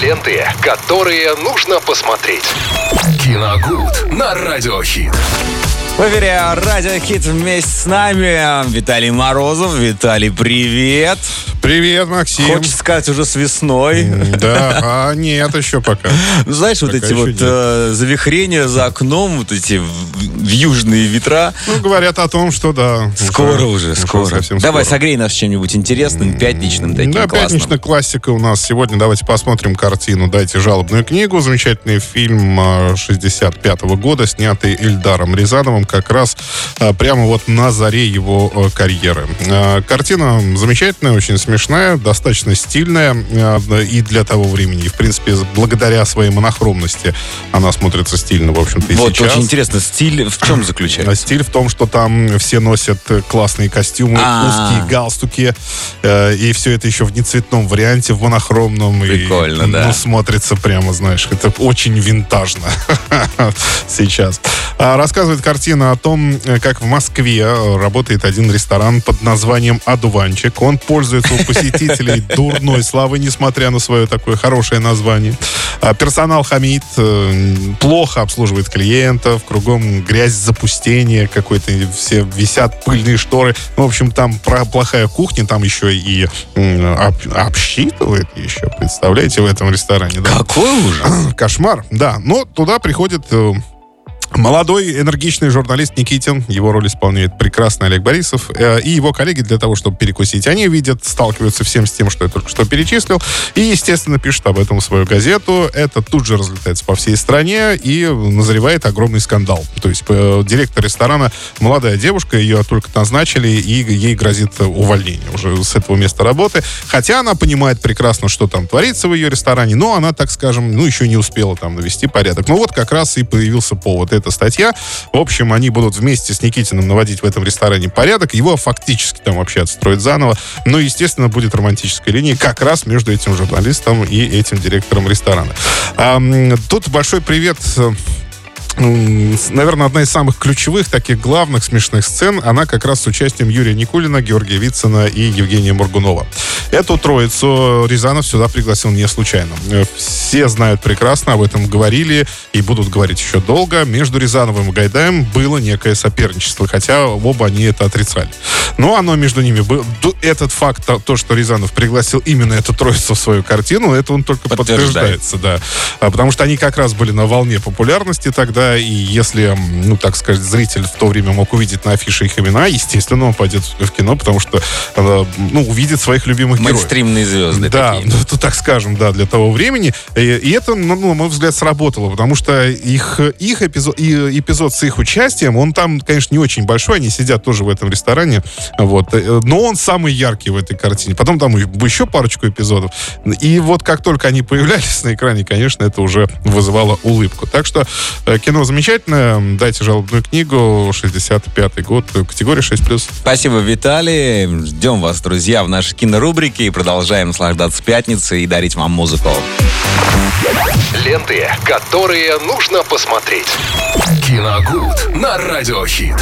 Ленты, которые нужно посмотреть. Киногуд на Радиохит. В эфире Радио Хит вместе с нами Виталий Морозов. Виталий, привет. Привет, Максим. Хочется сказать уже с весной. Да, а нет еще пока. Ну, Знаешь, вот Пока эти еще вот э, завихрения за окном, вот эти в- вьюжные ветра. Ну, говорят о том, что да. Скоро уже, скоро. совсем Давай, скоро. согрей нас чем-нибудь интересным, пятничным таким Да, классным. пятничная классика у нас. Сегодня давайте посмотрим картину «Дайте жалобную книгу». Замечательный фильм э, 65 года, снятый Эльдаром Рязановым как раз э, прямо вот на заре его э, карьеры. Э, Картина замечательная, очень смешная, достаточно стильная э, и для того времени. И, в принципе, благодаря своей монохромности она смотрится стильно, в общем-то, и Вот, сейчас. очень интересно, стиль в чем заключается? Стиль в том, что там все носят классные костюмы, А. узкие галстуки, э, и все это еще в нецветном варианте, в монохромном. и, Прикольно, да. Ну, смотрится прямо, знаешь, это очень винтажно сейчас. А, Рассказывает картина о том, э, как в Москве э, работает один ресторан под названием «Одуванчик». Он пользуется посетителей дурной славой, несмотря на свое такое хорошее название. А, Персонал хамит, э, плохо обслуживает клиентов, кругом грязь, запустение какое-то, все висят пыльные шторы. Ну, в общем, там плохая кухня, там еще и обсчитывает еще, представляете, в этом ресторане. Да? Какой ужас. Кошмар, да. Но туда приходит э, молодой энергичный журналист Никитин. Его роль исполняет прекрасный Олег Борисов. э, и его коллеги для того, чтобы перекусить. Они видят, сталкиваются всем с тем, что я только что перечислил. И, естественно, пишут об этом в свою газету. Это тут же разлетается по всей стране и назревает огромный скандал. То есть э, директор ресторана, молодая девушка, ее только назначили, и ей грозит увольнение уже с этого места работы. Хотя она понимает прекрасно, что там творится в ее ресторане, но она, так скажем, ну, еще не успела там навести порядок. Ну, вот как раз и появился повод. Эта статья. В общем, они будут вместе с Никитиным наводить в этом ресторане порядок. Его фактически там вообще отстроят заново. Но, естественно, будет романтическая линия как раз между этим журналистом и этим директором ресторана. Тут большой привет э, наверное, одна из самых ключевых, таких главных смешных сцен, она как раз с участием Юрия Никулина, Георгия Вицина и Евгения Моргунова. Эту троицу Рязанов сюда пригласил не случайно. Э, Все знают прекрасно, об этом говорили и будут говорить еще долго. Между Рязановым и Гайдаем было некое соперничество, хотя оба они это отрицали. Но оно между ними было. Этот факт, то- то, что Рязанов пригласил именно эту троицу в свою картину, это он только Подтверждает. подтверждается, да. А, Потому что они как раз были на волне популярности тогда, и если, ну, так сказать, зритель в то время мог увидеть на афише их имена, естественно, он пойдет в кино, потому что, ну, увидит своих любимых героев. Мейнстримные звезды Да, такие. ну, то так скажем, да, для того времени. И, и это, ну, на мой взгляд, сработало, потому что их, их эпизод, и эпизод с их участием, он там, конечно, не очень большой, они сидят тоже в этом ресторане, вот, э, но он самый яркий в этой картине. Потом там еще парочку эпизодов. И вот как только они появлялись на экране, конечно, это уже вызывало улыбку. Так что э, кино замечательное. Дайте жалобную книгу, 65-й год, категория 6+. Спасибо, Виталий. Ждем вас, друзья, в нашей кинорубрике и продолжаем наслаждаться пятницей и дарить вам музыку. Ленты, которые нужно посмотреть. Киногуд на Радиохит.